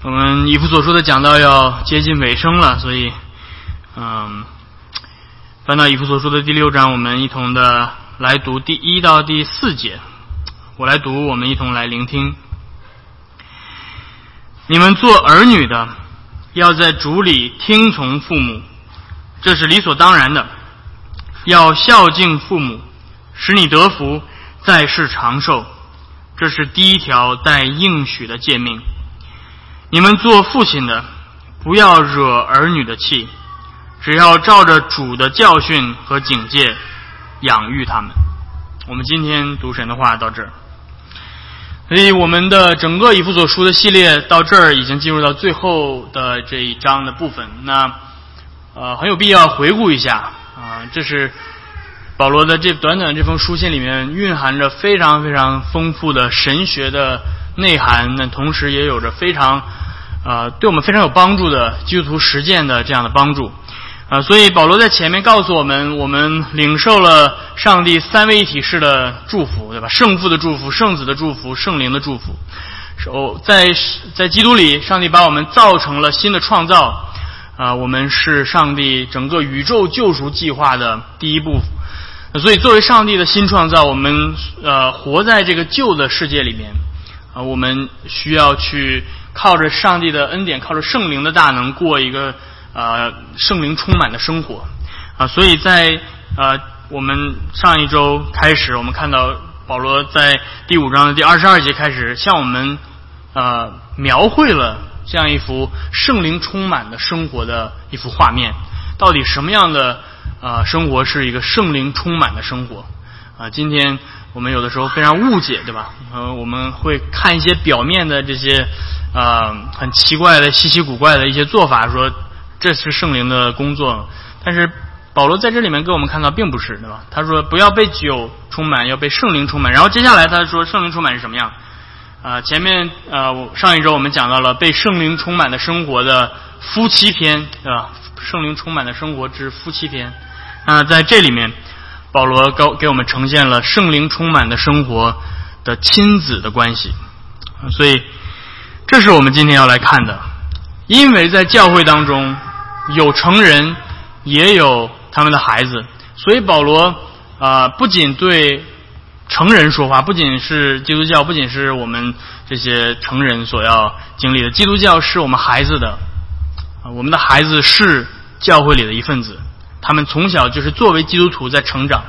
我们以弗所书的讲道要接近尾声了，所以，嗯，翻到以弗所书的第六章，我们一同的来读第一到第四节。我来读，我们一同来聆听。你们做儿女的，要在主里听从父母，这是理所当然的。要孝敬父母，使你得福，在世长寿，这是第一条带应许的诫命。你们做父亲的，不要惹儿女的气，只要照着主的教训和警戒养育他们。我们今天读神的话到这儿，所以我们的整个以弗所书的系列到这儿已经进入到最后的这一章的部分。那呃很有必要回顾一下啊，这是保罗的这短短这封书信里面蕴含着非常非常丰富的神学的内涵，那同时也有着非常。呃，对我们非常有帮助的基督徒实践的这样的帮助，啊，所以保罗在前面告诉我们，我们领受了上帝三位一体式的祝福，对吧？圣父的祝福、圣子的祝福、圣灵的祝福。哦，在在基督里，上帝把我们造成了新的创造，啊，我们是上帝整个宇宙救赎计划的第一步。所以，作为上帝的新创造，我们呃活在这个旧的世界里面，啊，我们需要去。靠着上帝的恩典，靠着圣灵的大能，过一个呃圣灵充满的生活啊！所以在呃我们上一周开始，我们看到保罗在第五章的第二十二节开始向我们呃描绘了这样一幅圣灵充满的生活的一幅画面。到底什么样的呃生活是一个圣灵充满的生活啊？今天我们有的时候非常误解，对吧？呃，我们会看一些表面的这些。呃，很奇怪的、稀奇古怪的一些做法，说这是圣灵的工作。但是保罗在这里面给我们看到，并不是，对吧？他说不要被酒充满，要被圣灵充满。然后接下来他说圣灵充满是什么样？啊，前面呃上一周我们讲到了被圣灵充满的生活的夫妻篇，对吧？圣灵充满的生活之夫妻篇。那，在这里面，保罗高给我们呈现了圣灵充满的生活的亲子的关系。所以。这是我们今天要来看的，因为在教会当中有成人，也有他们的孩子，所以保罗啊不仅对成人说话，不仅是基督教，不仅是我们这些成人所要经历的，基督教是我们孩子的啊，我们的孩子是教会里的一份子，他们从小就是作为基督徒在成长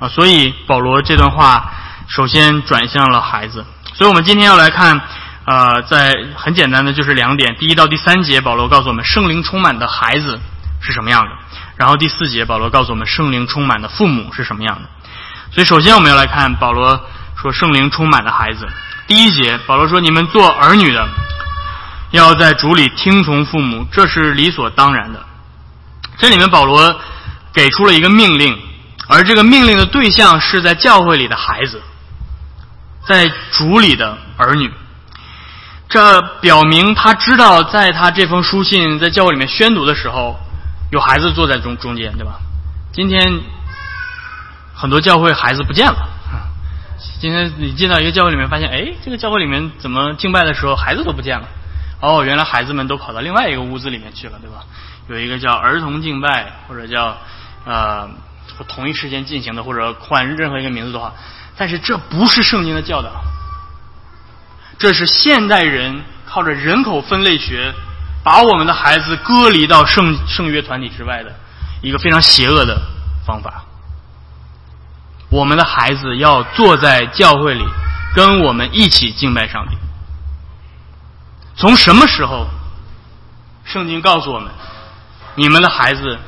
啊，所以保罗这段话首先转向了孩子，所以我们今天要来看。啊，在很简单的就是两点，第一到第三节，保罗告诉我们圣灵充满的孩子是什么样的，然后第四节，保罗告诉我们圣灵充满的父母是什么样的。所以，首先我们要来看保罗说圣灵充满的孩子。第一节，保罗说：“你们做儿女的，要在主里听从父母，这是理所当然的。”这里面保罗给出了一个命令，而这个命令的对象是在教会里的孩子，在主里的儿女。这表明他知道，在他这封书信在教会里面宣读的时候，有孩子坐在中中间，对吧？今天很多教会孩子不见了。今天你进到一个教会里面，发现，哎，这个教会里面怎么敬拜的时候孩子都不见了？哦，原来孩子们都跑到另外一个屋子里面去了，对吧？有一个叫儿童敬拜，或者叫呃同一时间进行的，或者换任何一个名字的话，但是这不是圣经的教导。这是现代人靠着人口分类学，把我们的孩子隔离到圣圣约团体之外的一个非常邪恶的方法。我们的孩子要坐在教会里，跟我们一起敬拜上帝。从什么时候，圣经告诉我们，你们的孩子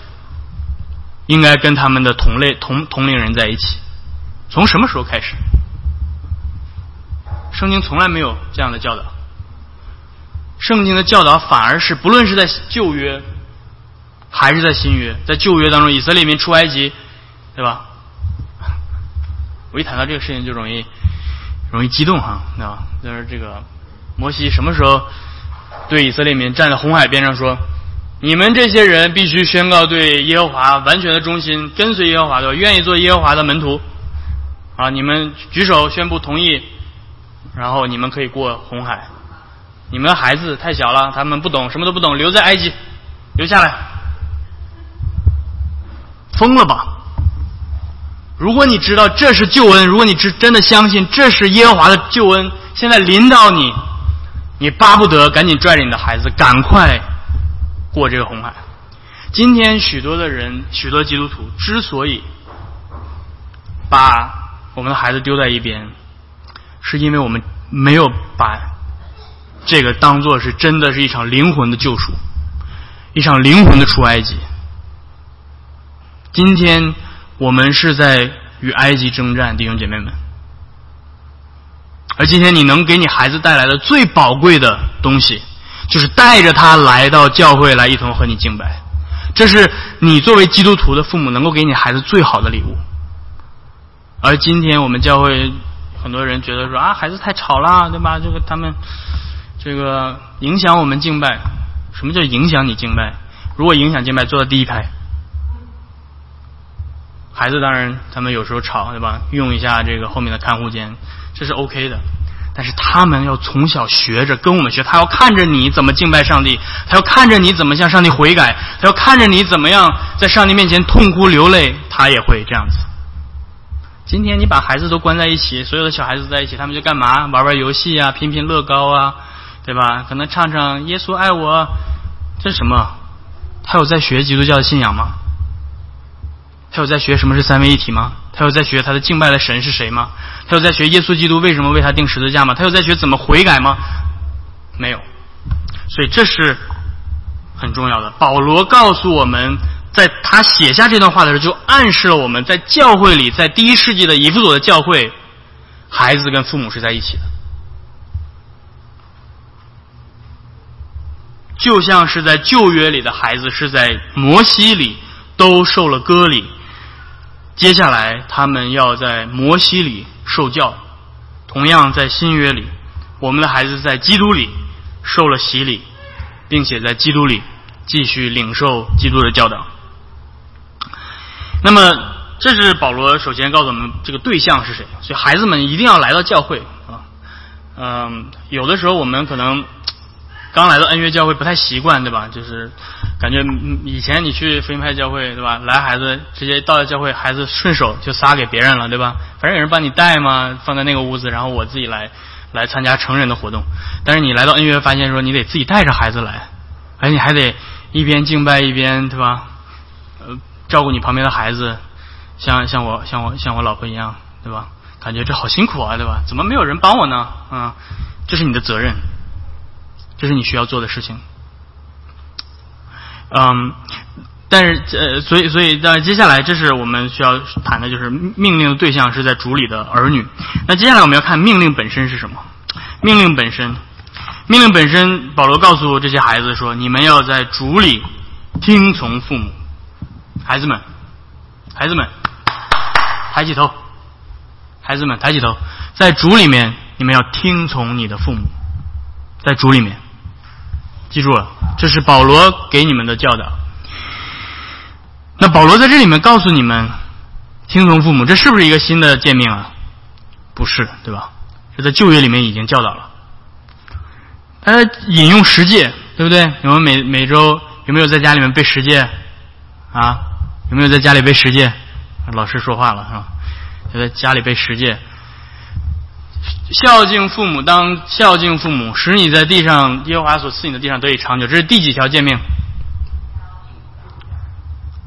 应该跟他们的同类同同龄人在一起？从什么时候开始？圣经从来没有这样的教导。圣经的教导反而是，不论是在旧约还是在新约，在旧约当中，以色列民出埃及，对吧？我一谈到这个事情就容易容易激动哈，对吧就是这个摩西什么时候对以色列民站在红海边上说：“你们这些人必须宣告对耶和华完全的忠心，跟随耶和华的，愿意做耶和华的门徒。”啊，你们举手宣布同意。然后你们可以过红海，你们的孩子太小了，他们不懂，什么都不懂，留在埃及，留下来。疯了吧？如果你知道这是救恩，如果你真真的相信这是耶和华的救恩，现在临到你，你巴不得赶紧拽着你的孩子，赶快过这个红海。今天许多的人，许多基督徒之所以把我们的孩子丢在一边，是因为我们没有把这个当做是真的是一场灵魂的救赎，一场灵魂的出埃及。今天我们是在与埃及征战，弟兄姐妹们。而今天你能给你孩子带来的最宝贵的东西，就是带着他来到教会来一同和你敬拜。这是你作为基督徒的父母能够给你孩子最好的礼物。而今天我们教会很多人觉得说啊，孩子太吵了，对吧？这个他们这个影响我们敬拜。什么叫影响你敬拜？如果影响敬拜，坐在第一排。孩子当然，他们有时候吵，对吧？用一下这个后面的看护间，这是 OK 的。但是他们要从小学着跟我们学，他要看着你怎么敬拜上帝，他要看着你怎么向上帝悔改，他要看着你怎么样在上帝面前痛哭流泪，他也会这样子。今天你把孩子都关在一起，所有的小孩子在一起，他们就干嘛？玩玩游戏啊，拼拼乐高啊，对吧？可能唱唱耶稣爱我，这是什么？他有在学基督教的信仰吗？他有在学什么是三位一体吗？他有在学他的敬拜的神是谁吗？他有在学耶稣基督为什么为他钉十字架吗？他有在学怎么悔改吗？没有。所以这是很重要的。保罗告诉我们，在他写下这段话的时候，就暗示了我们在教会里，在第一世纪的以弗所的教会，孩子跟父母是在一起的，就像是在旧约里的孩子是在摩西里都受了割礼。接下来，他们要在摩西里受教，同样在新约里，我们的孩子在基督里受了洗礼，并且在基督里继续领受基督的教导。那么，这是保罗首先告诉我们这个对象是谁，所以孩子们一定要来到教会啊。嗯，有的时候我们可能。刚来到恩约教会不太习惯，对吧？就是感觉以前你去福音派教会，对吧？来孩子直接到了教会，孩子顺手就撒给别人了，对吧？反正有人帮你带嘛，放在那个屋子，然后我自己来来参加成人的活动。但是你来到恩约，发现说你得自己带着孩子来，而你还得一边敬拜一边，对吧？呃，照顾你旁边的孩子，像像我像我像我老婆一样，对吧？感觉这好辛苦啊，对吧？怎么没有人帮我呢？啊，这是你的责任。这是你需要做的事情，嗯，但是呃，所以所以在接下来，这是我们需要谈的，就是命令的对象是在主里的儿女。那接下来我们要看命令本身是什么？命令本身，命令本身，保罗告诉这些孩子说：“你们要在主里听从父母。”孩子们，孩子们，抬起头，孩子们抬起头，在主里面，你们要听从你的父母，在主里面。记住了，这是保罗给你们的教导。那保罗在这里面告诉你们，听从父母，这是不是一个新的诫命啊？不是，对吧？这在旧约里面已经教导了。他引用十诫，对不对？你们每每周有没有在家里面背十诫啊？有没有在家里背十诫？老师说话了，是吧？在家里背十诫。孝敬父母，当孝敬父母，使你在地上耶和华所赐你的地上得以长久。这是第几条诫命？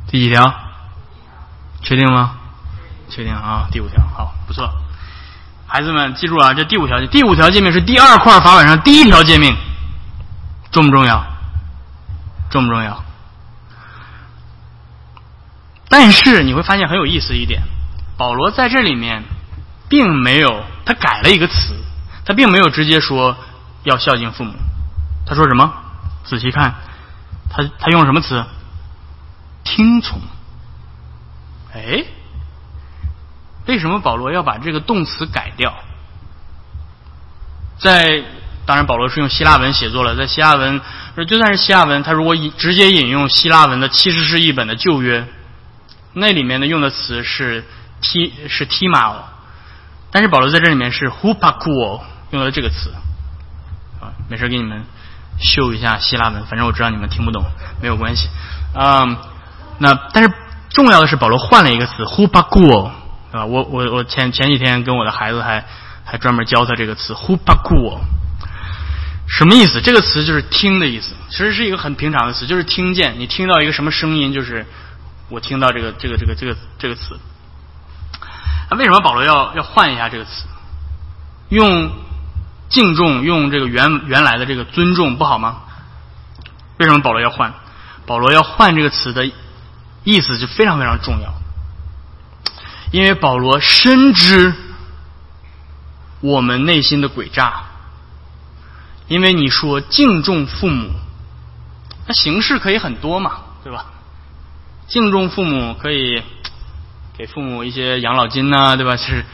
第几条？确定吗？确定啊！第五条，好，不错。孩子们记住啊，这第五条第五条诫命是第二块法板上第一条诫命，重不重要？重不重要？但是你会发现很有意思一点，保罗在这里面。并没有，他改了一个词，他并没有直接说要孝敬父母，他说什么？仔细看，他他用什么词？听从。哎，为什么保罗要把这个动词改掉？在当然，保罗是用希腊文写作了，在希腊文，就算是希腊文，他如果引直接引用希腊文的七十士译本的旧约，那里面的用的词是 t 是踢马。但是保罗在这里面是 hupakuo 用的这个词啊，没事给你们秀一下希腊文，反正我知道你们听不懂，没有关系。啊，那但是重要的是保罗换了一个词 h u p a g u o 对吧？我我我前前几天跟我的孩子还还专门教他这个词 h u p a g u o 什么意思？这个词就是听的意思，其实是一个很平常的词，就是听见。你听到一个什么声音，就是我听到这个这个这个这个这个词。那为什么保罗要要换一下这个词？用敬重，用这个原原来的这个尊重不好吗？为什么保罗要换？保罗要换这个词的意思就非常非常重要，因为保罗深知我们内心的诡诈。因为你说敬重父母，那形式可以很多嘛，对吧？敬重父母可以给父母一些养老金呐，对吧？是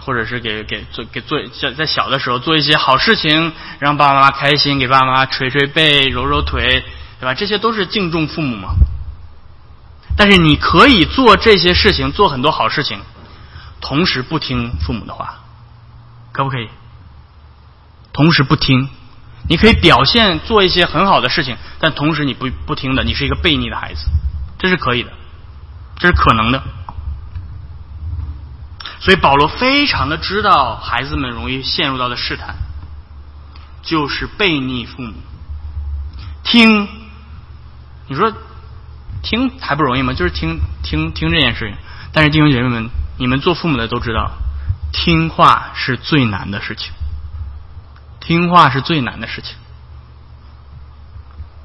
或者是给给做给做在在小的时候做一些好事情，让爸爸妈妈开心，给爸爸妈妈捶捶背、揉揉腿，对吧？这些都是敬重父母嘛。但是你可以做这些事情，做很多好事情，同时不听父母的话，可不可以？同时不听。你可以表现做一些很好的事情，但同时你不不听的，你是一个悖逆的孩子，这是可以的，这是可能的。所以保罗非常的知道孩子们容易陷入到的试探，就是悖逆父母。听，你说听还不容易吗？就是听听听这件事情。但是弟兄姐妹们，你们做父母的都知道，听话是最难的事情。听话是最难的事情，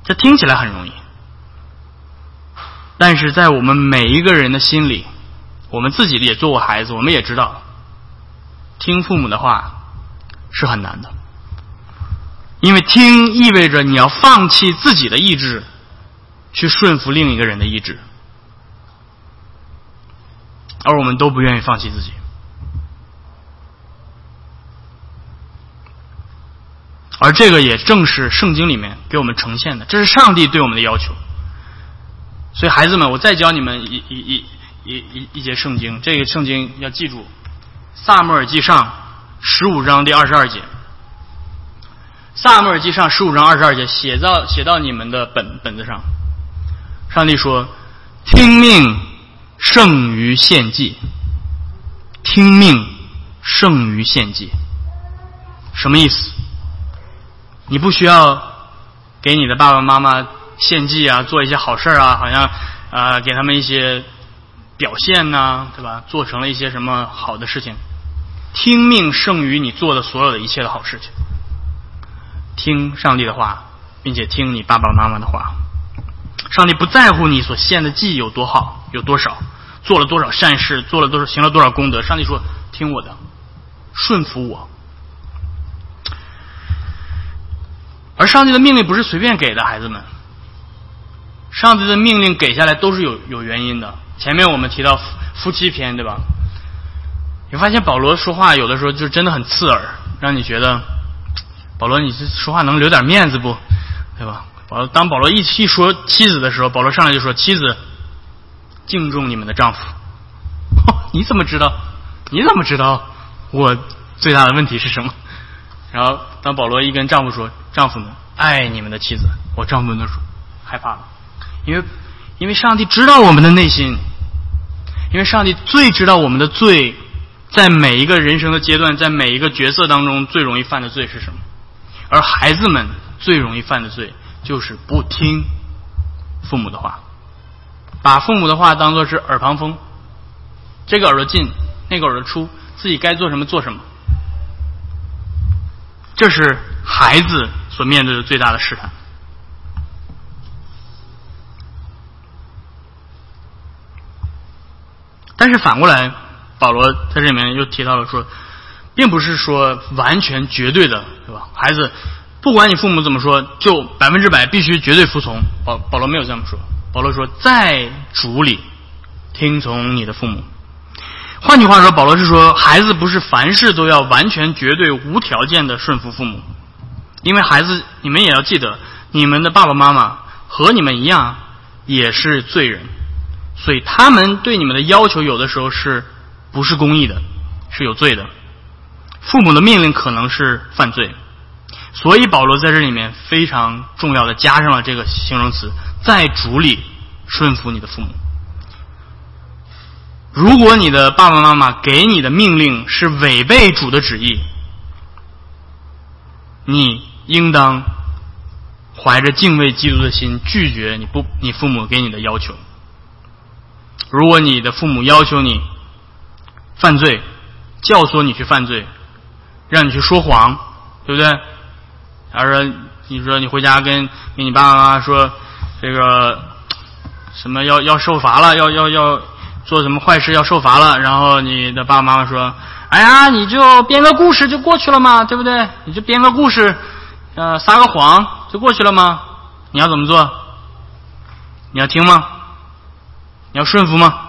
这听起来很容易，但是在我们每一个人的心里，我们自己也做过孩子，我们也知道，听父母的话是很难的，因为听意味着你要放弃自己的意志，去顺服另一个人的意志，而我们都不愿意放弃自己。而这个也正是圣经里面给我们呈现的，这是上帝对我们的要求。所以孩子们，我再教你们一一一一一一节圣经，这个圣经要记住，《萨母尔记上》十五章第二十二节，《萨母尔记上》十五章二十二节写到写到你们的本本子上。上帝说：“听命胜于献祭，听命胜于献祭。”什么意思？你不需要给你的爸爸妈妈献祭啊，做一些好事啊，好像啊给他们一些表现呐，对吧？做成了一些什么好的事情？听命胜于你做的所有的一切的好事情。听上帝的话，并且听你爸爸妈妈的话。上帝不在乎你所献的祭有多好，有多少，做了多少善事，做了多少，行了多少功德。上帝说：“听我的，顺服我。”而上帝的命令不是随便给的，孩子们。上帝的命令给下来都是有有原因的。前面我们提到夫夫妻篇，对吧？你发现保罗说话有的时候就真的很刺耳，让你觉得保罗你这说话能留点面子不？对吧？保罗当保罗一一说妻子的时候，保罗上来就说：“妻子，敬重你们的丈夫。” 你怎么知道？你怎么知道我最大的问题是什么？然后当保罗一跟丈夫说。丈夫们爱你们的妻子，我丈夫们都说害怕了，因为因为上帝知道我们的内心，因为上帝最知道我们的罪，在每一个人生的阶段，在每一个角色当中最容易犯的罪是什么？而孩子们最容易犯的罪就是不听父母的话，把父母的话当做是耳旁风，这个耳朵进，那个耳朵出，自己该做什么做什么，这是孩子。所面对的最大的试探，但是反过来，保罗在这里面又提到了说，并不是说完全绝对的，对吧？孩子，不管你父母怎么说，就百分之百必须绝对服从。保保罗没有这么说，保罗说，在主里听从你的父母。换句话说，保罗是说，孩子不是凡事都要完全绝对无条件的顺服父母。因为孩子，你们也要记得，你们的爸爸妈妈和你们一样也是罪人，所以他们对你们的要求有的时候是不是公义的，是有罪的。父母的命令可能是犯罪，所以保罗在这里面非常重要的加上了这个形容词，在主里顺服你的父母。如果你的爸爸妈妈给你的命令是违背主的旨意，你应当怀着敬畏基督的心拒绝你不你父母给你的要求。如果你的父母要求你犯罪，教唆你去犯罪，让你去说谎，对不对？他说：“你说你回家跟跟你爸爸妈妈说，这个什么要要受罚了，要要要做什么坏事要受罚了。然后你的爸爸妈妈说：‘哎呀，你就编个故事就过去了嘛，对不对？你就编个故事，呃，撒个谎就过去了吗？你要怎么做？你要听吗？你要顺服吗？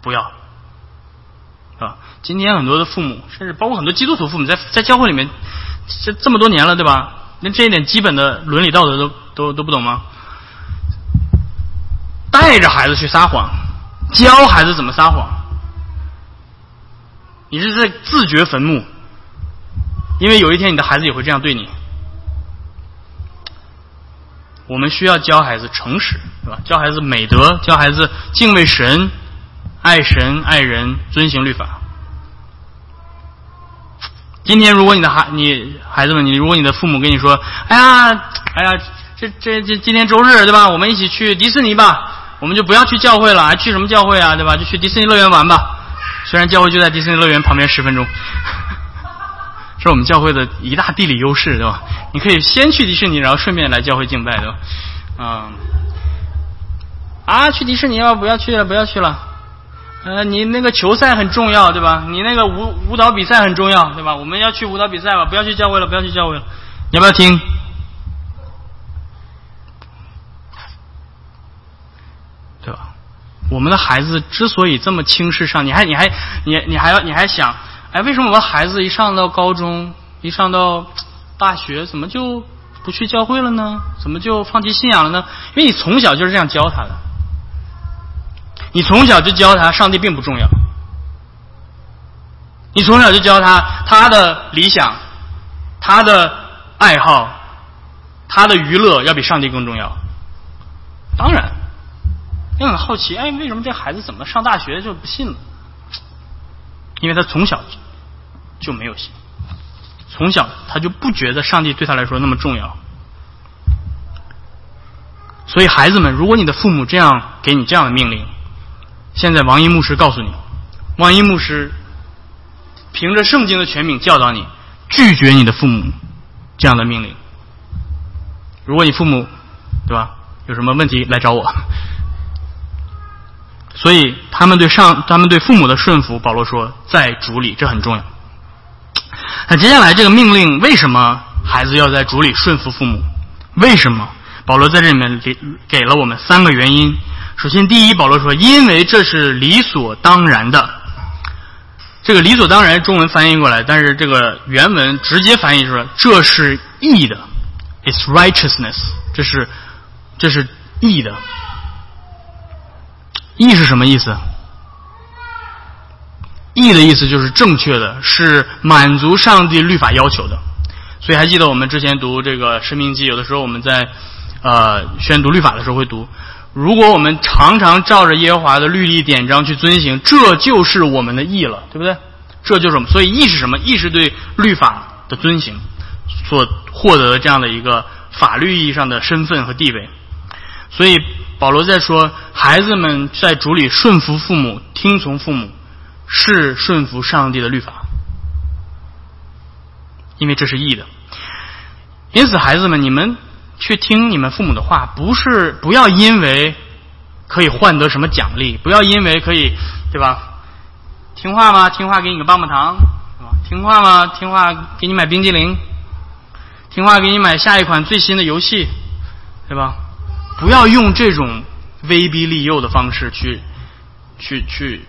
不要，是吧？今天很多的父母，甚至包括很多基督徒父母，在在教会里面。”这这么多年了，对吧？连这一点基本的伦理道德都都都不懂吗？带着孩子去撒谎，教孩子怎么撒谎，你是在自掘坟墓，因为有一天你的孩子也会这样对你。我们需要教孩子诚实，对吧？教孩子美德，教孩子敬畏神、爱神、爱人、遵行律法。今天，如果你的孩你孩子们，你如果你的父母跟你说：“哎呀，哎呀，这这这今天周日对吧？我们一起去迪士尼吧，我们就不要去教会了，还去什么教会啊？对吧？就去迪士尼乐园玩吧。虽然教会就在迪士尼乐园旁边十分钟，是我们教会的一大地理优势，对吧？你可以先去迪士尼，然后顺便来教会敬拜，对吧？嗯，啊，去迪士尼吧，不要去了，不要去了。”呃，你那个球赛很重要，对吧？你那个舞舞蹈比赛很重要，对吧？我们要去舞蹈比赛吧，不要去教会了，不要去教会了。你要不要听？对吧？我们的孩子之所以这么轻视上，你还你还你你还要你还想，哎，为什么我们孩子一上到高中，一上到大学，怎么就不去教会了呢？怎么就放弃信仰了呢？因为你从小就是这样教他的。你从小就教他，上帝并不重要。你从小就教他，他的理想、他的爱好、他的娱乐要比上帝更重要。当然，你很好奇，哎，为什么这孩子怎么上大学就不信了？因为他从小就没有信，从小他就不觉得上帝对他来说那么重要。所以，孩子们，如果你的父母这样给你这样的命令，现在王一牧师告诉你，王一牧师凭着圣经的权柄教导你，拒绝你的父母这样的命令。如果你父母对吧有什么问题来找我，所以他们对上他们对父母的顺服，保罗说在主里这很重要。那接下来这个命令为什么孩子要在主里顺服父母？为什么保罗在这里面给给了我们三个原因？首先，第一，保罗说：“因为这是理所当然的。”这个“理所当然”中文翻译过来，但是这个原文直接翻译说：“这是义的，It's righteousness。”这是这是义的。义是什么意思？义的意思就是正确的，是满足上帝律法要求的。所以还记得我们之前读这个《生命记》，有的时候我们在呃宣读律法的时候会读。如果我们常常照着耶和华的律例典章去遵行，这就是我们的义了，对不对？这就是我们。所以义是什么？义是对律法的遵行所获得的这样的一个法律意义上的身份和地位。所以保罗在说，孩子们在主里顺服父母、听从父母，是顺服上帝的律法，因为这是义的。因此，孩子们，你们。去听你们父母的话，不是不要因为可以换得什么奖励，不要因为可以，对吧？听话吗？听话给你个棒棒糖，是吧？听话吗？听话给你买冰激凌，听话给你买下一款最新的游戏，对吧？不要用这种威逼利诱的方式去，去去，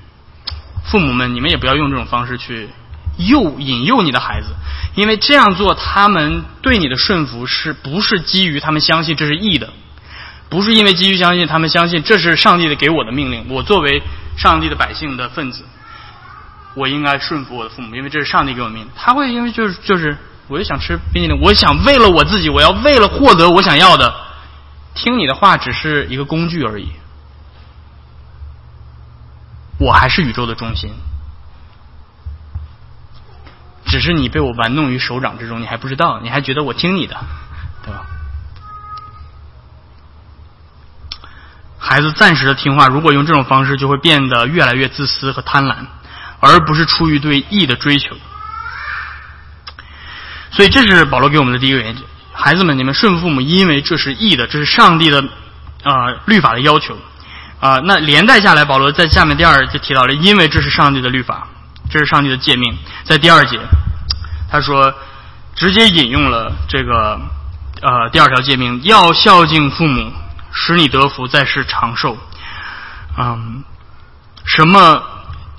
父母们，你们也不要用这种方式去。诱引诱你的孩子，因为这样做，他们对你的顺服是不是基于他们相信这是义的？不是因为基于相信他们相信这是上帝的给我的命令，我作为上帝的百姓的分子，我应该顺服我的父母，因为这是上帝给我命。他会因为就是就是我就想吃冰淇淋，我想为了我自己，我要为了获得我想要的，听你的话只是一个工具而已。我还是宇宙的中心，只是你被我玩弄于手掌之中，你还不知道，你还觉得我听你的，对吧？孩子暂时的听话，如果用这种方式，就会变得越来越自私和贪婪，而不是出于对义的追求。所以，这是保罗给我们的第一个原则：孩子们，你们顺父母，因为这是义的，这是上帝的啊律法的要求啊。那连带下来，保罗在下面第二就提到了，因为这是上帝的律法，这是上帝的诫命。在第二节，他说直接引用了这个呃第二条诫命，要孝敬父母。使你得福，在世长寿。嗯，什么？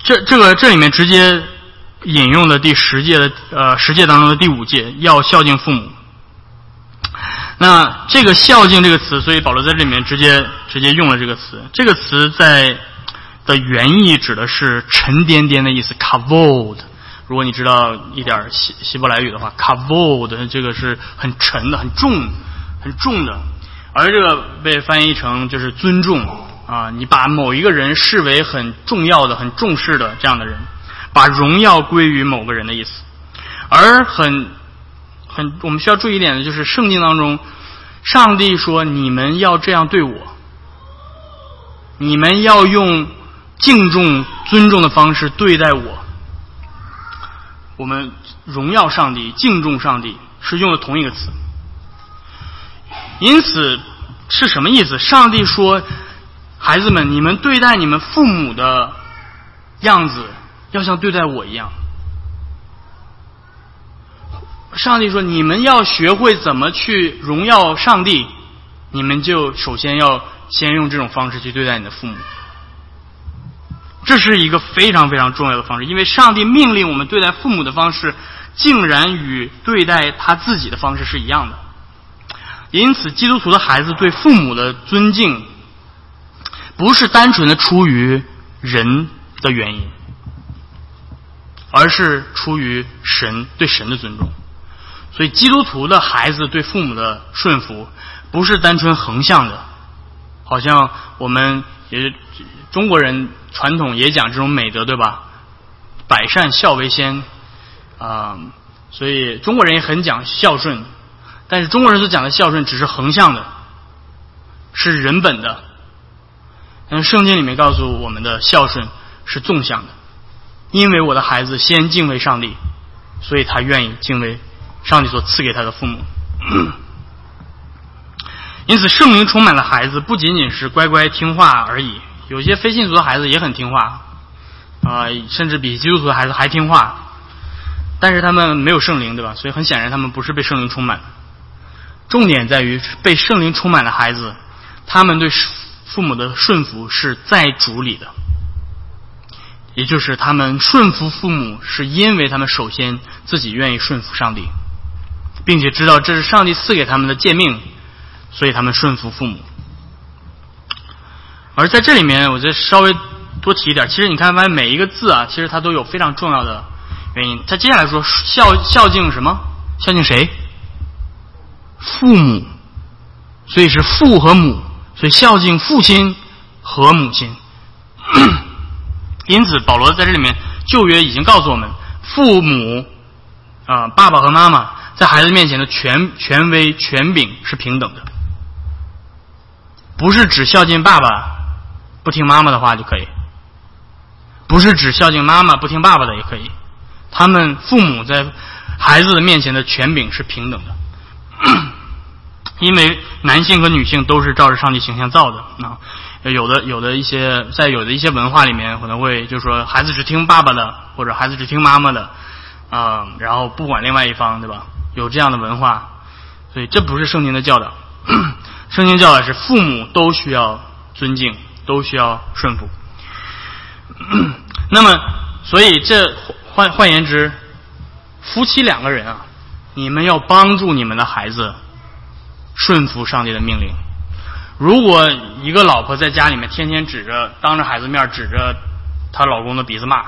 这这个这里面直接引用的第十诫的呃十诫当中的第五诫，要孝敬父母。那这个孝敬这个词，所以保罗在这里面直接直接用了这个词。这个词在的原意指的是沉甸甸的意思，kavod。如果你知道一点希希伯来语的话，kavod 这个是很沉的、很重、很重的。而这个被翻译成就是尊重啊，你把某一个人视为很重要的、很重视的这样的人，把荣耀归于某个人的意思。而很很我们需要注意一点的就是，圣经当中，上帝说你们要这样对我，你们要用敬重、尊重的方式对待我。我们荣耀上帝、敬重上帝是用的同一个词。因此是什么意思？上帝说：“孩子们，你们对待你们父母的样子，要像对待我一样。”上帝说：“你们要学会怎么去荣耀上帝，你们就首先要先用这种方式去对待你的父母。”这是一个非常非常重要的方式，因为上帝命令我们对待父母的方式，竟然与对待他自己的方式是一样的。因此，基督徒的孩子对父母的尊敬，不是单纯的出于人的原因，而是出于神对神的尊重。所以，基督徒的孩子对父母的顺服，不是单纯横向的，好像我们也中国人传统也讲这种美德，对吧？百善孝为先啊，所以中国人也很讲孝顺。但是中国人所讲的孝顺只是横向的，是人本的。但圣经里面告诉我们的孝顺是纵向的，因为我的孩子先敬畏上帝，所以他愿意敬畏上帝所赐给他的父母。因此，圣灵充满了孩子，不仅仅是乖乖听话而已。有些非信徒的孩子也很听话，啊，甚至比基督徒的孩子还听话。但是他们没有圣灵，对吧？所以很显然，他们不是被圣灵充满。重点在于被圣灵充满的孩子，他们对父母的顺服是在主里的，也就是他们顺服父母，是因为他们首先自己愿意顺服上帝，并且知道这是上帝赐给他们的诫命，所以他们顺服父母。而在这里面，我再稍微多提一点，其实你看，发现每一个字啊，其实它都有非常重要的原因。他接下来说孝孝敬什么？孝敬谁？父母，所以是父和母，所以孝敬父亲和母亲。因此，保罗在这里面旧约已经告诉我们，父母啊，爸爸和妈妈在孩子面前的权权威权柄是平等的，不是只孝敬爸爸不听妈妈的话就可以，不是只孝敬妈妈不听爸爸的也可以，他们父母在孩子的面前的权柄是平等的。因为男性和女性都是照着上帝形象造的啊，有的有的一些在有的一些文化里面可能会就是说孩子只听爸爸的，或者孩子只听妈妈的啊，然后不管另外一方，对吧？有这样的文化，所以这不是圣经的教导。圣经教导是父母都需要尊敬，都需要顺服。那么，所以这换换言之，夫妻两个人啊，你们要帮助你们的孩子。顺服上帝的命令。如果一个老婆在家里面天天指着当着孩子面指着她老公的鼻子骂、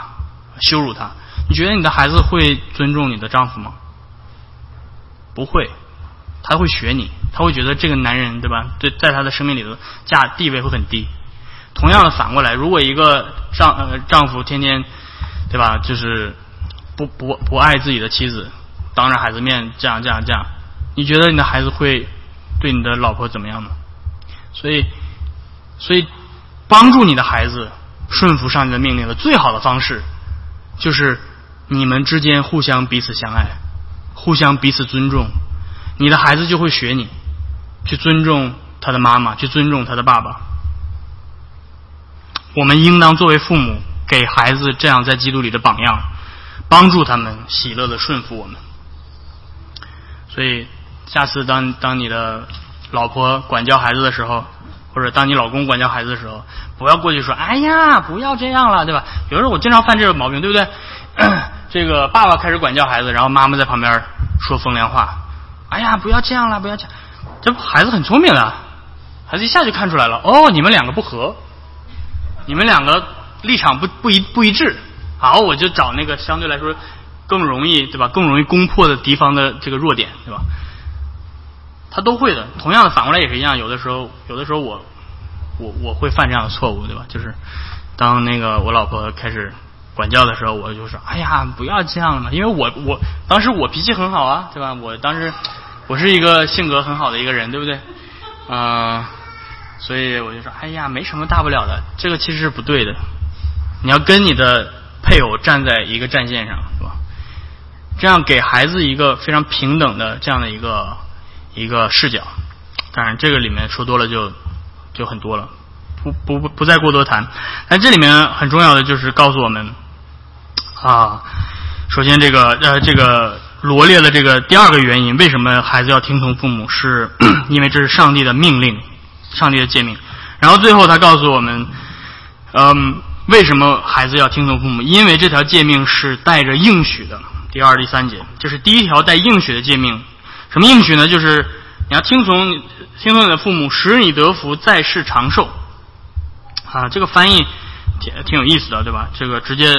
羞辱他，你觉得你的孩子会尊重你的丈夫吗？不会，他会学你，他会觉得这个男人对吧？对，在他的生命里头价地位会很低。同样的，反过来，如果一个丈呃丈夫天天对吧，就是不不不爱自己的妻子，当着孩子面这样这样这样，你觉得你的孩子会对你的老婆怎么样呢？所以，所以帮助你的孩子顺服上帝的命令的最好的方式，就是你们之间互相彼此相爱，互相彼此尊重，你的孩子就会学你去尊重他的妈妈，去尊重他的爸爸。我们应当作为父母，给孩子这样在基督里的榜样，帮助他们喜乐的顺服我们。所以，下次当当你的老婆管教孩子的时候，或者当你老公管教孩子的时候，不要过去说：“哎呀，不要这样了，对吧？”有时候我经常犯这个毛病，对不对？这个爸爸开始管教孩子，然后妈妈在旁边说风凉话：“哎呀，不要这样了，不要这样。”这孩子很聪明的，孩子一下就看出来了。哦，你们两个不和。你们两个立场不不一不一致，好，我就找那个相对来说更容易对吧？更容易攻破的敌方的这个弱点，对吧？他都会的。同样的，反过来也是一样。有的时候，有的时候我我我会犯这样的错误，对吧？就是当那个我老婆开始管教的时候，我就说：“哎呀，不要这样了嘛！”因为我我当时我脾气很好啊，对吧？我当时我是一个性格很好的一个人，对不对？嗯。所以我就说，哎呀，没什么大不了的。这个其实是不对的。你要跟你的配偶站在一个战线上，是吧？这样给孩子一个非常平等的这样的一个一个视角。当然，这个里面说多了就就很多了，不不不不再过多谈。但这里面很重要的就是告诉我们啊，首先这个呃这个罗列了这个第二个原因，为什么孩子要听从父母，是 因为这是上帝的命令。上帝的诫命，然后最后他告诉我们，嗯，为什么孩子要听从父母？因为这条诫命是带着应许的。第二、第三节，这是第一条带应许的诫命。什么应许呢？就是你要听从听从你的父母，使你得福，在世长寿。啊，这个翻译挺挺有意思的，对吧？这个直接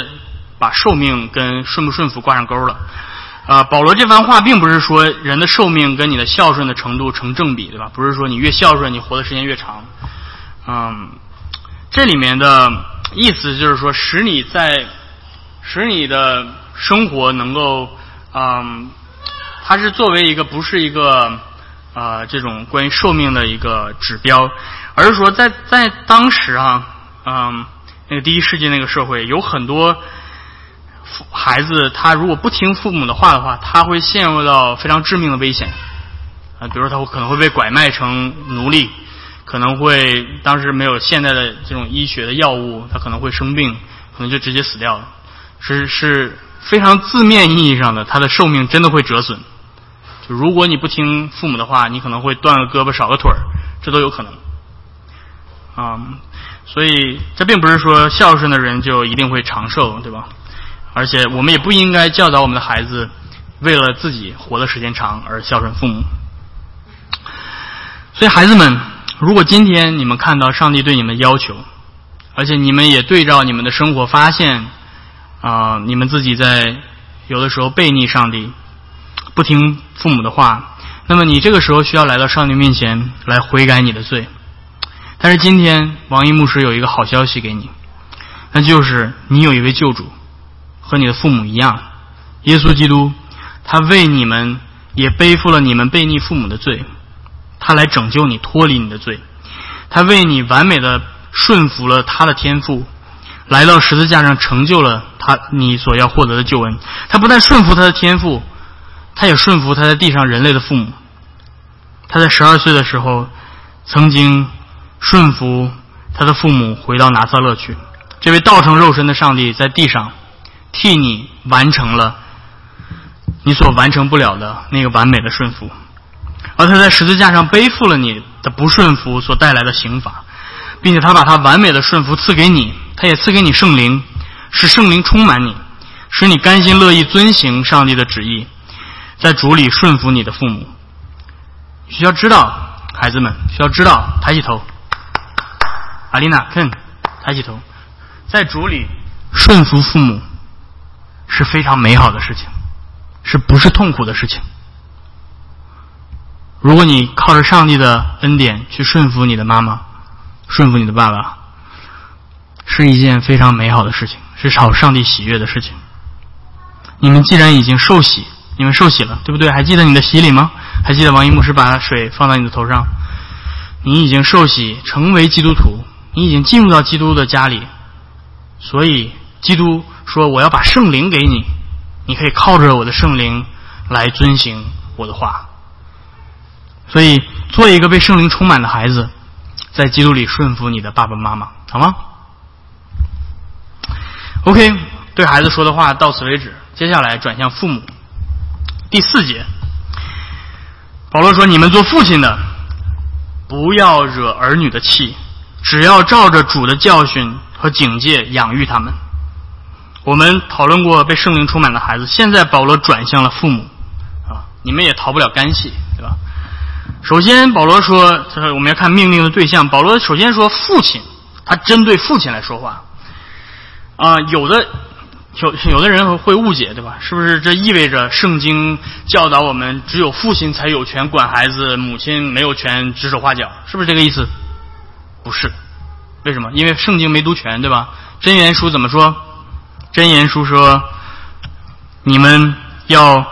把寿命跟顺不顺服挂上钩了。啊，保罗这番话并不是说人的寿命跟你的孝顺的程度成正比，对吧？不是说你越孝顺，你活的时间越长。嗯，这里面的意思就是说，使你在使你的生活能够，嗯，它是作为一个不是一个啊这种关于寿命的一个指标，而是说在在当时啊，嗯，那个第一世纪那个社会有很多。孩子他如果不听父母的话的话，他会陷入到非常致命的危险啊！比如说，他可能会被拐卖成奴隶，可能会当时没有现代的这种医学的药物，他可能会生病，可能就直接死掉了。是是非常字面意义上的，他的寿命真的会折损。就如果你不听父母的话，你可能会断个胳膊少个腿儿，这都有可能啊！所以这并不是说孝顺的人就一定会长寿，对吧？而且我们也不应该教导我们的孩子，为了自己活的时间长而孝顺父母。所以孩子们，如果今天你们看到上帝对你们的要求，而且你们也对照你们的生活发现，啊，你们自己在有的时候背逆上帝，不听父母的话，那么你这个时候需要来到上帝面前来悔改你的罪。但是今天王一牧师有一个好消息给你，那就是你有一位救主。和你的父母一样，耶稣基督，他为你们也背负了你们背逆父母的罪，他来拯救你脱离你的罪，他为你完美的顺服了他的天赋，来到十字架上成就了他你所要获得的救恩。他不但顺服他的天赋，他也顺服他在地上人类的父母。他在十二岁的时候，曾经顺服他的父母回到拿撒勒去。这位道成肉身的上帝在地上。替你完成了你所完成不了的那个完美的顺服，而他在十字架上背负了你的不顺服所带来的刑罚，并且他把他完美的顺服赐给你，他也赐给你圣灵，使圣灵充满你，使你甘心乐意遵行上帝的旨意，在主里顺服你的父母。需要知道，孩子们需要知道，抬起头，阿丽娜，看，抬起头，在主里顺服父母。是非常美好的事情，是不是痛苦的事情？如果你靠着上帝的恩典去顺服你的妈妈，顺服你的爸爸，是一件非常美好的事情，是讨上帝喜悦的事情。你们既然已经受洗，你们受洗了，对不对？还记得你的洗礼吗？还记得王一牧师把水放到你的头上？你已经受洗，成为基督徒，你已经进入到基督的家里，所以基督说：“我要把圣灵给你，你可以靠着我的圣灵来遵行我的话。”所以，做一个被圣灵充满的孩子，在基督里顺服你的爸爸妈妈，好吗？OK，对孩子说的话到此为止。接下来转向父母，第四节，保罗说：“你们做父亲的，不要惹儿女的气，只要照着主的教训和警戒养育他们。”我们讨论过被圣灵充满的孩子，现在保罗转向了父母，啊，你们也逃不了干系，对吧？首先，保罗说，他说我们要看命令的对象。保罗首先说父亲，他针对父亲来说话。啊，有的有有的人会误解，对吧？是不是这意味着圣经教导我们只有父亲才有权管孩子，母亲没有权指手画脚？是不是这个意思？不是，为什么？因为圣经没读全，对吧？真言书怎么说？真言书说，你们要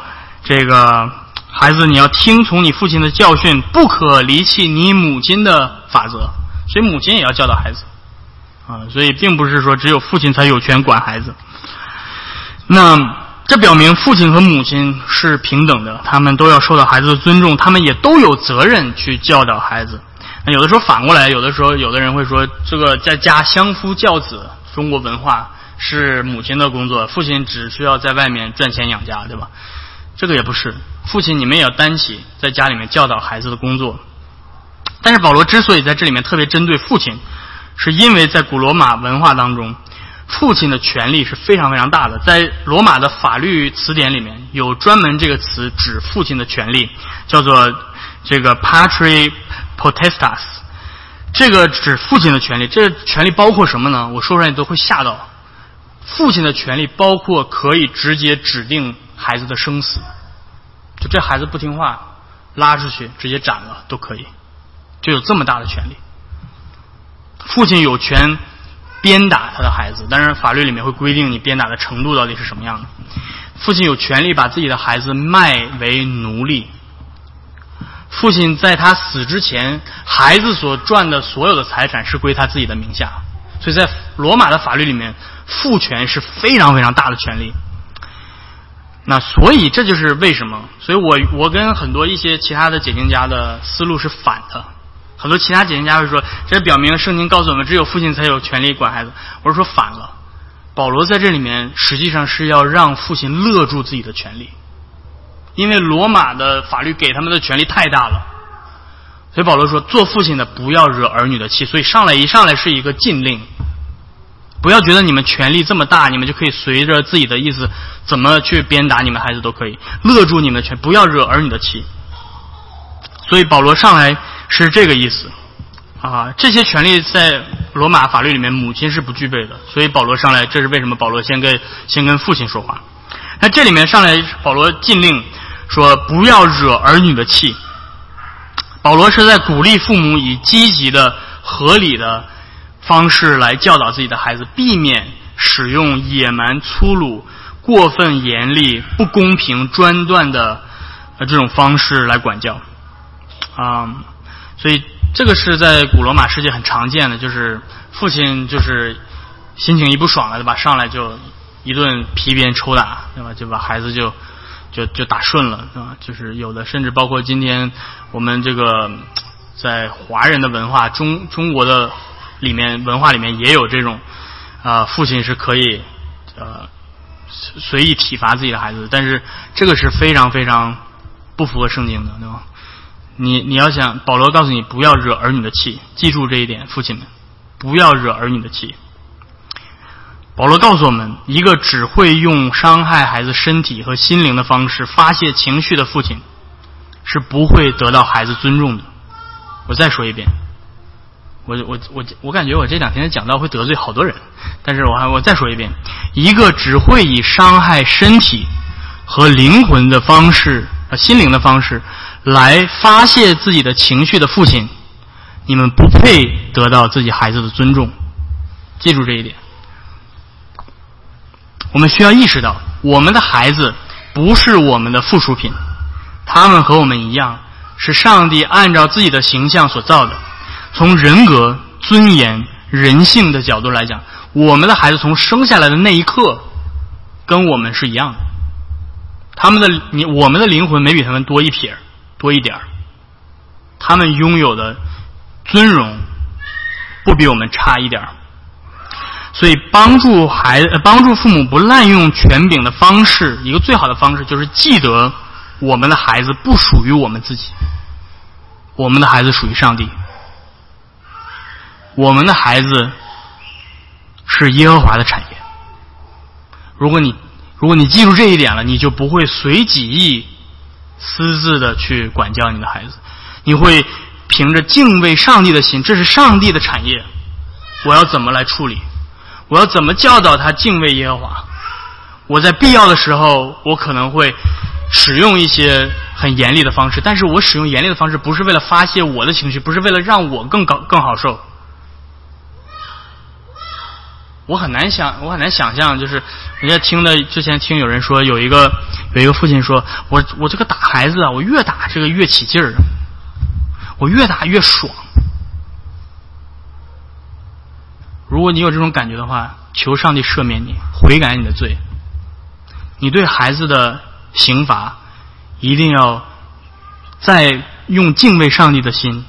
这个。孩子，你要听从你父亲的教训，不可离弃你母亲的法则。所以母亲也要教导孩子，啊，所以并不是说只有父亲才有权管孩子。那这表明父亲和母亲是平等的，他们都要受到孩子的尊重，他们也都有责任去教导孩子。那有的时候反过来，有的时候有的人会说，这个在家相夫教子，中国文化是母亲的工作，父亲只需要在外面赚钱养家，对吧？这个也不是，父亲你们也要担起在家里面教导孩子的工作。但是保罗之所以在这里面特别针对父亲，是因为在古罗马文化当中，父亲的权利是非常非常大的。在罗马的法律词典里面有专门这个词指父亲的权利，叫做这个 patri potestas。这个指父亲的权利，这权利包括什么呢？我说出来你都会吓到。父亲的权利包括可以直接指定。孩子的生死，就这孩子不听话，拉出去直接斩了都可以，就有这么大的权利。父亲有权鞭打他的孩子，但是法律里面会规定你鞭打的程度到底是什么样的。父亲有权利把自己的孩子卖为奴隶。父亲在他死之前，孩子所赚的所有的财产是归他自己的名下，所以在罗马的法律里面，父权是非常非常大的权利。那所以这就是为什么，所以我我跟很多一些其他的解经家的思路是反的。很多其他解经家会说，这表明圣经告诉我们，只有父亲才有权利管孩子。我是说反了，保罗在这里面实际上是要让父亲勒住自己的权利，因为罗马的法律给他们的权利太大了。所以保罗说，做父亲的不要惹儿女的气。所以上来一上来是一个禁令。不要觉得你们权力这么大，你们就可以随着自己的意思怎么去鞭打你们孩子都可以，勒住你们的权，不要惹儿女的气。所以保罗上来是这个意思啊，这些权利在罗马法律里面母亲是不具备的，所以保罗上来，这是为什么保罗先跟先跟父亲说话。那这里面上来保罗禁令说不要惹儿女的气，保罗是在鼓励父母以积极的、合理的。方式来教导自己的孩子，避免使用野蛮、粗鲁、过分严厉、不公平、专断的呃这种方式来管教啊。所以这个是在古罗马世界很常见的，就是父亲就是心情一不爽了，对吧？上来就一顿皮鞭抽打，对吧？就把孩子就就就打顺了，对吧？就是有的甚至包括今天我们这个在华人的文化中中国的。里面文化里面也有这种，啊，父亲是可以，呃，随意体罚自己的孩子，但是这个是非常非常不符合圣经的，对吧？你你要想，保罗告诉你不要惹儿女的气，记住这一点，父亲们不要惹儿女的气。保罗告诉我们，一个只会用伤害孩子身体和心灵的方式发泄情绪的父亲，是不会得到孩子尊重的。我再说一遍。我我我我感觉我这两天讲到会得罪好多人，但是我还我再说一遍，一个只会以伤害身体和灵魂的方式、呃心灵的方式来发泄自己的情绪的父亲，你们不配得到自己孩子的尊重。记住这一点。我们需要意识到，我们的孩子不是我们的附属品，他们和我们一样，是上帝按照自己的形象所造的。从人格、尊严、人性的角度来讲，我们的孩子从生下来的那一刻，跟我们是一样的。他们的你，我们的灵魂没比他们多一撇多一点。他们拥有的尊荣，不比我们差一点。所以，帮助孩子、帮助父母不滥用权柄的方式，一个最好的方式就是记得，我们的孩子不属于我们自己，我们的孩子属于上帝，我们的孩子是耶和华的产业。如果你如果你记住这一点了，你就不会随己意、私自的去管教你的孩子，你会凭着敬畏上帝的心，这是上帝的产业，我要怎么来处理？我要怎么教导他敬畏耶和华？我在必要的时候，我可能会使用一些很严厉的方式，但是我使用严厉的方式不是为了发泄我的情绪，不是为了让我更高更好受。我很难想，我很难想象，就是人家听的之前听有人说，有一个有一个父亲说，我我这个打孩子啊，我越打这个越起劲儿，我越打越爽。如果你有这种感觉的话，求上帝赦免你，悔改你的罪。你对孩子的刑罚，一定要在用敬畏上帝的心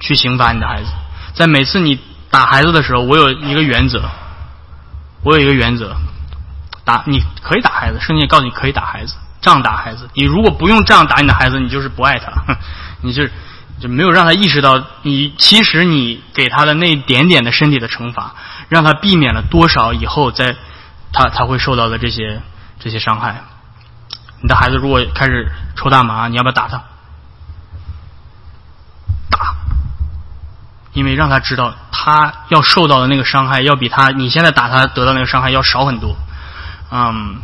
去刑罚你的孩子。在每次你打孩子的时候，我有一个原则，我有一个原则：打你可以打孩子，圣经也告诉你可以打孩子，仗打孩子。你如果不用仗打你的孩子，你就是不爱他，你就是。就没有让他意识到，你其实你给他的那一点点的身体的惩罚，让他避免了多少以后在他他会受到的这些这些伤害。你的孩子如果开始抽大麻，你要不要打他？打，因为让他知道他要受到的那个伤害，要比他你现在打他得到那个伤害要少很多。嗯，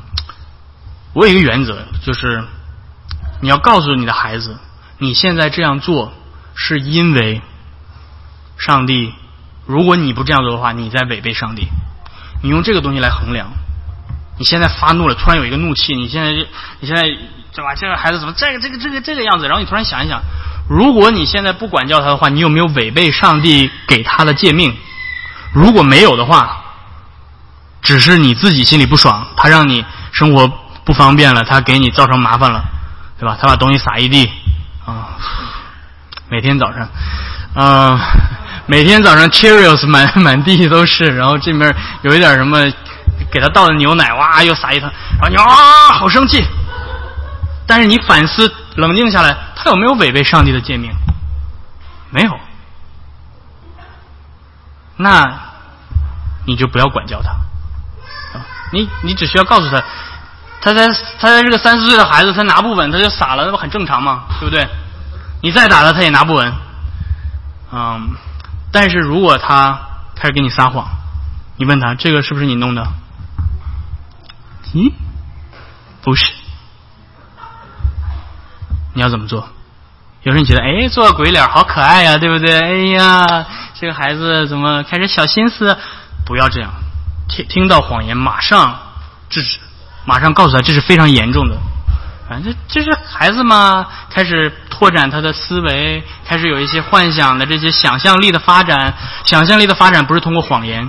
我有一个原则，就是你要告诉你的孩子，你现在这样做。是因为上帝，如果你不这样做的话，你在违背上帝。你用这个东西来衡量，你现在发怒了，突然有一个怒气，你现在你现在对吧？这个孩子怎么这个这个这个这个样子？然后你突然想一想，如果你现在不管教他的话，你有没有违背上帝给他的诫命？如果没有的话，只是你自己心里不爽，他让你生活不方便了，他给你造成麻烦了，对吧？他把东西撒一地啊。每天早上，嗯，每天早上 Cheerios 满 满地都是，然后这边有一点什么，给他倒的牛奶，哇，又撒一滩，然后你啊，好生气。但是你反思，冷静下来，他有没有违背上帝的诫命？没有。那你就不要管教他，你你只需要告诉他，他才他才是个三四岁的孩子，他拿不稳，他就撒了，那不很正常吗？对不对？你再打他，他也拿不稳。嗯，但是如果他开始跟你撒谎，你问他这个是不是你弄的？咦，不是。你要怎么做？有时候你觉得，哎，做个鬼脸好可爱呀，对不对？哎呀，这个孩子怎么开始小心思？不要这样，听听到谎言马上制止，马上告诉他这是非常严重的。反正这是孩子嘛，开始。拓展他的思维，开始有一些幻想的这些想象力的发展。想象力的发展不是通过谎言。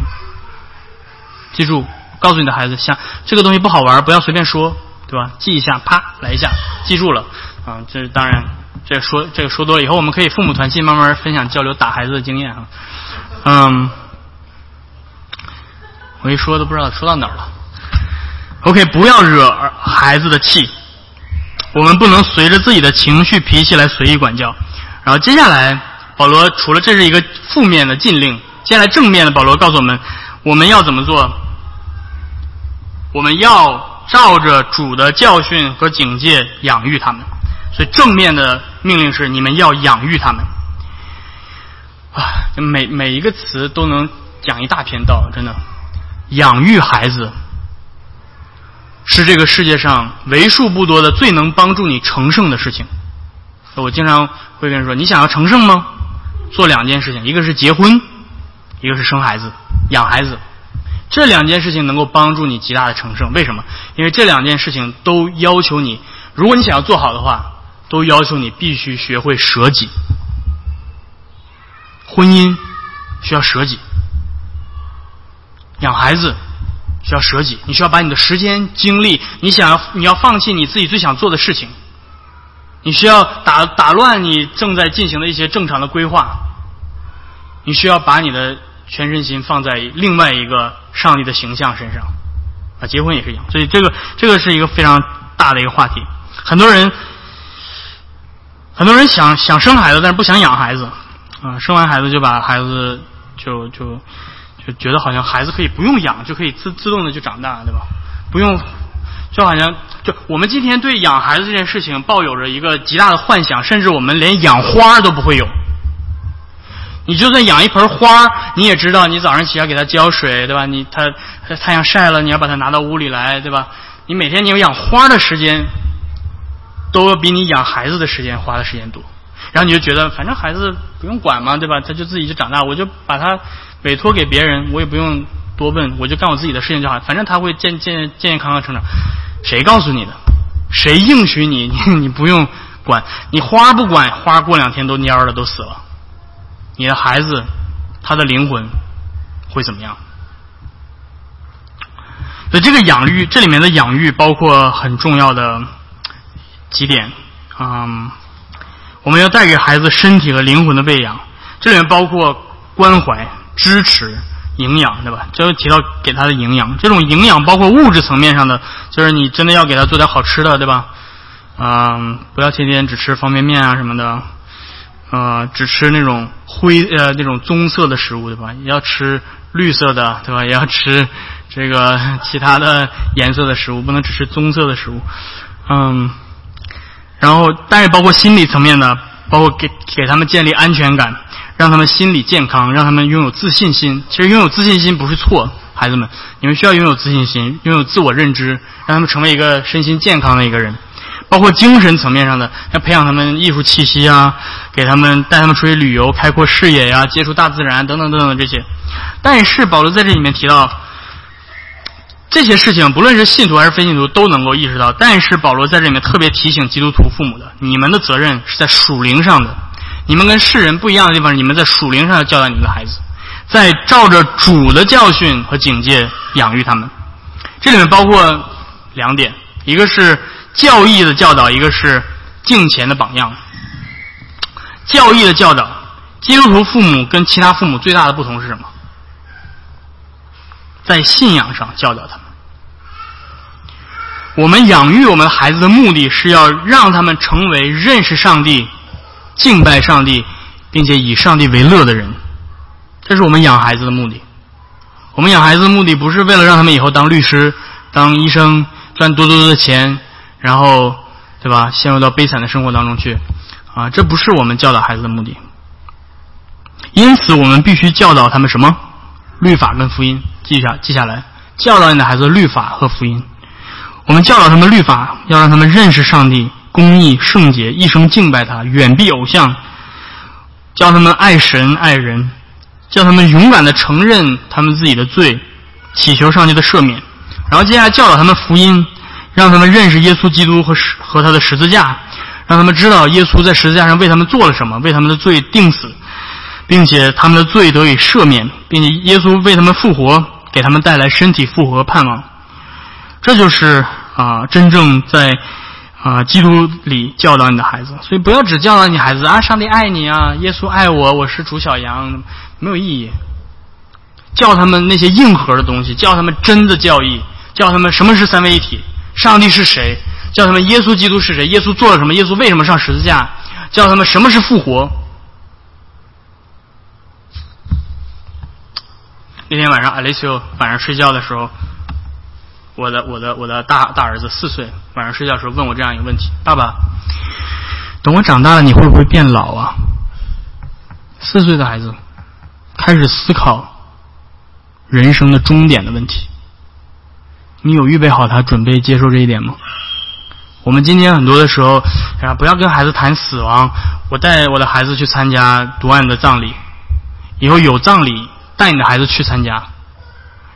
记住，告诉你的孩子，像这个东西不好玩，不要随便说，对吧？记一下，啪来一下，记住了。啊，这当然，这说这个说多了以后，我们可以父母团契慢慢分享交流打孩子的经验啊。嗯，我一说都不知道说到哪儿了。OK，不要惹孩子的气。我们不能随着自己的情绪脾气来随意管教。然后接下来，保罗除了这是一个负面的禁令，接下来正面的保罗告诉我们，我们要怎么做？我们要照着主的教训和警戒养育他们。所以正面的命令是：你们要养育他们。啊，每每一个词都能讲一大篇道，真的。养育孩子。是这个世界上为数不多的最能帮助你成圣的事情。我经常会跟人说：“你想要成圣吗？做两件事情，一个是结婚，一个是生孩子、养孩子。这两件事情能够帮助你极大的成圣。为什么？因为这两件事情都要求你，如果你想要做好的话，都要求你必须学会舍己。婚姻需要舍己，养孩子需要舍己。你需要把你的时间、精力，你想要你要放弃你自己最想做的事情。”你需要打打乱你正在进行的一些正常的规划，你需要把你的全身心放在另外一个上帝的形象身上，啊，结婚也是一样，所以这个这个是一个非常大的一个话题。很多人很多人想想生孩子，但是不想养孩子，啊，生完孩子就把孩子就就就觉得好像孩子可以不用养就可以自自动的就长大，对吧？不用。就好像，就我们今天对养孩子这件事情抱有着一个极大的幻想，甚至我们连养花都不会有。你就算养一盆花，你也知道，你早上起来给它浇水，对吧？你它太阳晒了，你要把它拿到屋里来，对吧？你每天你有养花的时间，都要比你养孩子的时间花的时间多。然后你就觉得，反正孩子不用管嘛，对吧？他就自己就长大，我就把他委托给别人，我也不用多问，我就干我自己的事情就好。反正他会健健健健康康成长。谁告诉你的？谁应许你？你你不用管，你花不管，花过两天都蔫了，都死了。你的孩子，他的灵魂会怎么样？所以这个养育，这里面的养育包括很重要的几点。嗯，我们要带给孩子身体和灵魂的喂养，这里面包括关怀、支持。营养对吧？就提到给他的营养，这种营养包括物质层面上的，就是你真的要给他做点好吃的，对吧？嗯，不要天天只吃方便面啊什么的，呃，只吃那种灰呃那种棕色的食物，对吧？也要吃绿色的，对吧？也 要吃这个其他的颜色的食物，不能只吃棕色的食物。嗯，然后，但是包括心理层面的，包括给给他们建立安全感。让他们心理健康，让他们拥有自信心。其实拥有自信心不是错，孩子们，你们需要拥有自信心，拥有自我认知，让他们成为一个身心健康的一个人。包括精神层面上的，要培养他们艺术气息啊，给他们带他们出去旅游，开阔视野呀，接触大自然等等等等这些。但是保罗在这里面提到，这些事情不论是信徒还是非信徒都能够意识到。但是保罗在这里面特别提醒基督徒父母的，你们的责任是在属灵上的。你们跟世人不一样的地方是，你们在属灵上要教导你们的孩子，在照着主的教训和警戒养育他们。这里面包括两点，一个是教义的教导，一个是敬虔的榜样。教义的教导，基督徒父母跟其他父母最大的不同是什么？在信仰上教导他们。我们养育我们孩子的目的是要让他们成为认识上帝。敬拜上帝，并且以上帝为乐的人，这是我们养孩子的目的。我们养孩子的目的不是为了让他们以后当律师、当医生，赚多多多的钱，然后，对吧？陷入到悲惨的生活当中去，啊，这不是我们教导孩子的目的。因此，我们必须教导他们什么？律法跟福音，记下记下来，教导你的孩子律法和福音。我们教导他们律法，要让他们认识上帝。公义圣洁，一生敬拜他，远避偶像，叫他们爱神爱人，叫他们勇敢的承认他们自己的罪，祈求上帝的赦免。然后接下来教导他们福音，让他们认识耶稣基督和十和他的十字架，让他们知道耶稣在十字架上为他们做了什么，为他们的罪定死，并且他们的罪得以赦免，并且耶稣为他们复活，给他们带来身体复活盼望。这就是啊，真正在。啊，基督里教导你的孩子，所以不要只教导你孩子啊，上帝爱你啊，耶稣爱我，我是主小羊，没有意义。教他们那些硬核的东西，教他们真的教义，教他们什么是三位一体，上帝是谁，教他们耶稣基督是谁，耶稣做了什么，耶稣为什么上十字架，教他们什么是复活。那天晚上，阿雷西欧晚上睡觉的时候。我的我的我的大大儿子四岁，晚上睡觉时候问我这样一个问题：“爸爸，等我长大了，你会不会变老啊？”四岁的孩子开始思考人生的终点的问题。你有预备好他准备接受这一点吗？我们今天很多的时候，啊，不要跟孩子谈死亡。我带我的孩子去参加独案的葬礼，以后有葬礼，带你的孩子去参加，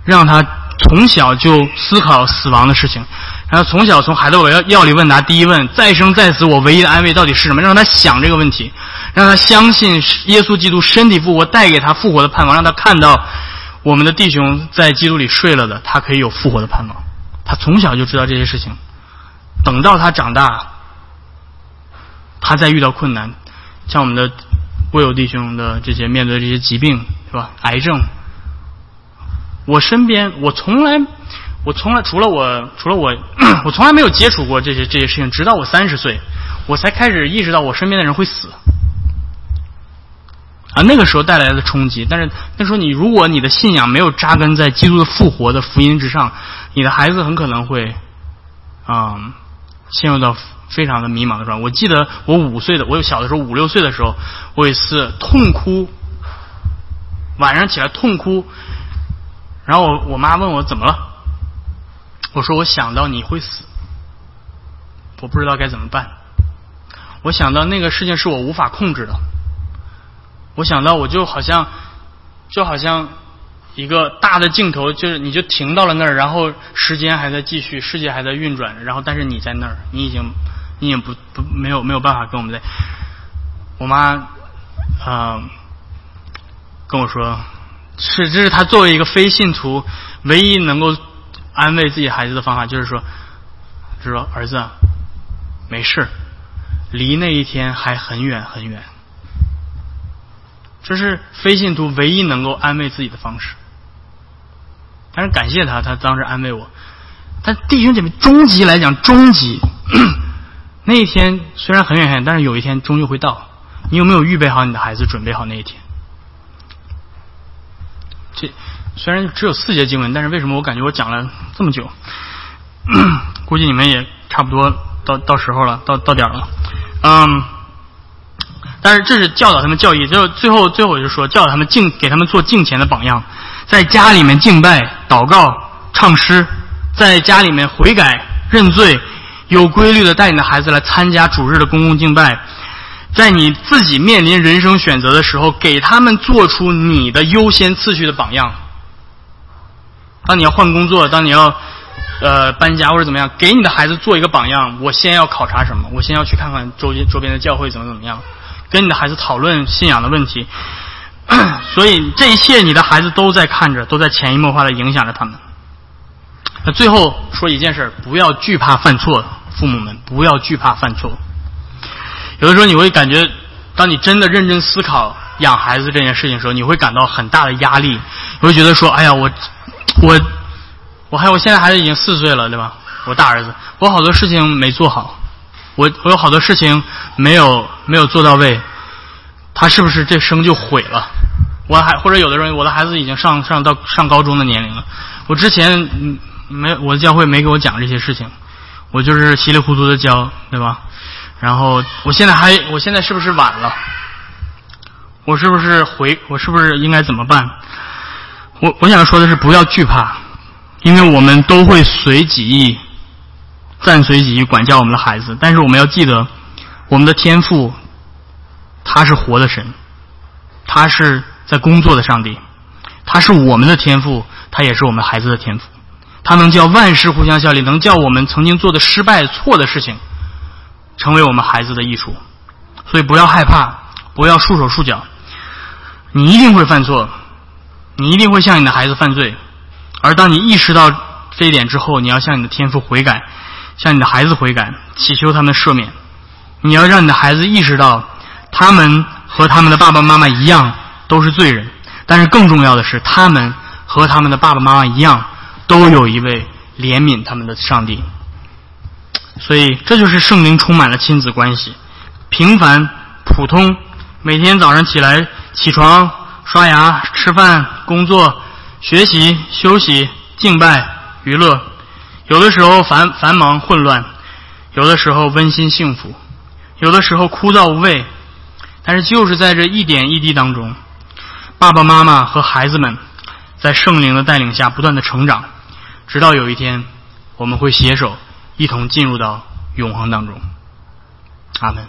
让他从小就思考死亡的事情，然后从小从海德堡药药理问答第一问：再生再死，我唯一的安慰到底是什么？让他想这个问题，让他相信耶稣基督身体复活带给他复活的盼望，让他看到我们的弟兄在基督里睡了的，他可以有复活的盼望。他从小就知道这些事情。等到他长大，他再遇到困难，像我们的贵友弟兄的这些面对这些疾病，是吧？癌症，我身边我从来我从来除了我除了我 我从来没有接触过这些这些事情，直到我三十岁，我才开始意识到我身边的人会死。啊，那个时候带来的冲击，但是那时候你如果你的信仰没有扎根在基督的复活的福音之上，你的孩子很可能会，啊。陷入到非常的迷茫的状态。我记得我五岁的，我有小的时候五六岁的时候，我有一次痛哭，晚上起来痛哭，然后我我妈问我怎么了，我说我想到你会死，我不知道该怎么办，我想到那个事情是我无法控制的，我想到我就好像就好像。一个大的镜头，就是你就停到了那儿，然后时间还在继续，世界还在运转，然后但是你在那儿，你已经，你也不不没有没有办法跟我们在。我妈啊跟我说，是这是他作为一个非信徒唯一能够安慰自己孩子的方法，就是说，是说儿子没事，离那一天还很远很远。这是非信徒唯一能够安慰自己的方式。但是感谢他，他当时安慰我。但弟兄姐妹，终极来讲，终极 那一天虽然很远很远，但是有一天终究会到。你有没有预备好你的孩子，准备好那一天？这虽然只有四节经文，但是为什么我感觉我讲了这么久？估计你们也差不多到到时候了，到到点了。嗯，但是这是教导他们教义，就最后最后我就说，教导他们敬给他们做敬虔的榜样。在家里面敬拜、祷告、唱诗，在家里面悔改、认罪，有规律的带你的孩子来参加主日的公共敬拜，在你自己面临人生选择的时候，给他们做出你的优先次序的榜样。当你要换工作，当你要呃搬家或者怎么样，给你的孩子做一个榜样。我先要考察什么？我先要去看看周边周边的教会怎么怎么样，跟你的孩子讨论信仰的问题。所以这一切，你的孩子都在看着，都在潜移默化的影响着他们。那最后说一件事不要惧怕犯错，父母们不要惧怕犯错。有的时候你会感觉，当你真的认真思考养孩子这件事情的时候，你会感到很大的压力。你会觉得说：“哎呀，我我我还，我现在孩子已经四岁了，对吧？我大儿子，我好多事情没做好，我我有好多事情没有没有做到位。”他是不是这生就毁了？我还或者有的人，我的孩子已经上上到上高中的年龄了。我之前没我的教会没给我讲这些事情，我就是稀里糊涂的教，对吧？然后我现在还我现在是不是晚了？我是不是回我是不是应该怎么办？我我想说的是不要惧怕，因为我们都会随己意、暂随己意管教我们的孩子，但是我们要记得我们的天赋。他是活的神，他是在工作的上帝，他是我们的天赋，他也是我们孩子的天赋，他能叫万事互相效力，能叫我们曾经做的失败错的事情，成为我们孩子的益处。所以不要害怕，不要束手束脚，你一定会犯错，你一定会向你的孩子犯罪，而当你意识到这一点之后，你要向你的天赋悔改，向你的孩子悔改，祈求他们赦免。你要让你的孩子意识到。他们和他们的爸爸妈妈一样都是罪人，但是更重要的是，他们和他们的爸爸妈妈一样，都有一位怜悯他们的上帝。所以，这就是圣灵充满了亲子关系，平凡、普通，每天早上起来起床、刷牙、吃饭、工作、学习、休息、敬拜、娱乐，有的时候繁繁忙混乱，有的时候温馨幸福，有的时候枯燥无味。但是，就是在这一点一滴当中，爸爸妈妈和孩子们在圣灵的带领下不断的成长，直到有一天，我们会携手一同进入到永恒当中。阿门。